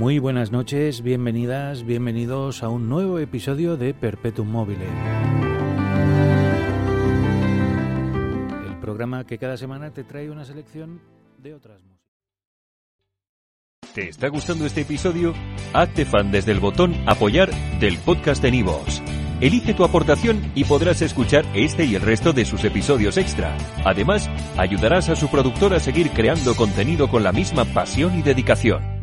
Muy buenas noches, bienvenidas, bienvenidos a un nuevo episodio de Perpetuum Mobile. El programa que cada semana te trae una selección de otras músicas. ¿Te está gustando este episodio? Hazte fan desde el botón Apoyar del podcast de Nivos. Elige tu aportación y podrás escuchar este y el resto de sus episodios extra. Además, ayudarás a su productor a seguir creando contenido con la misma pasión y dedicación.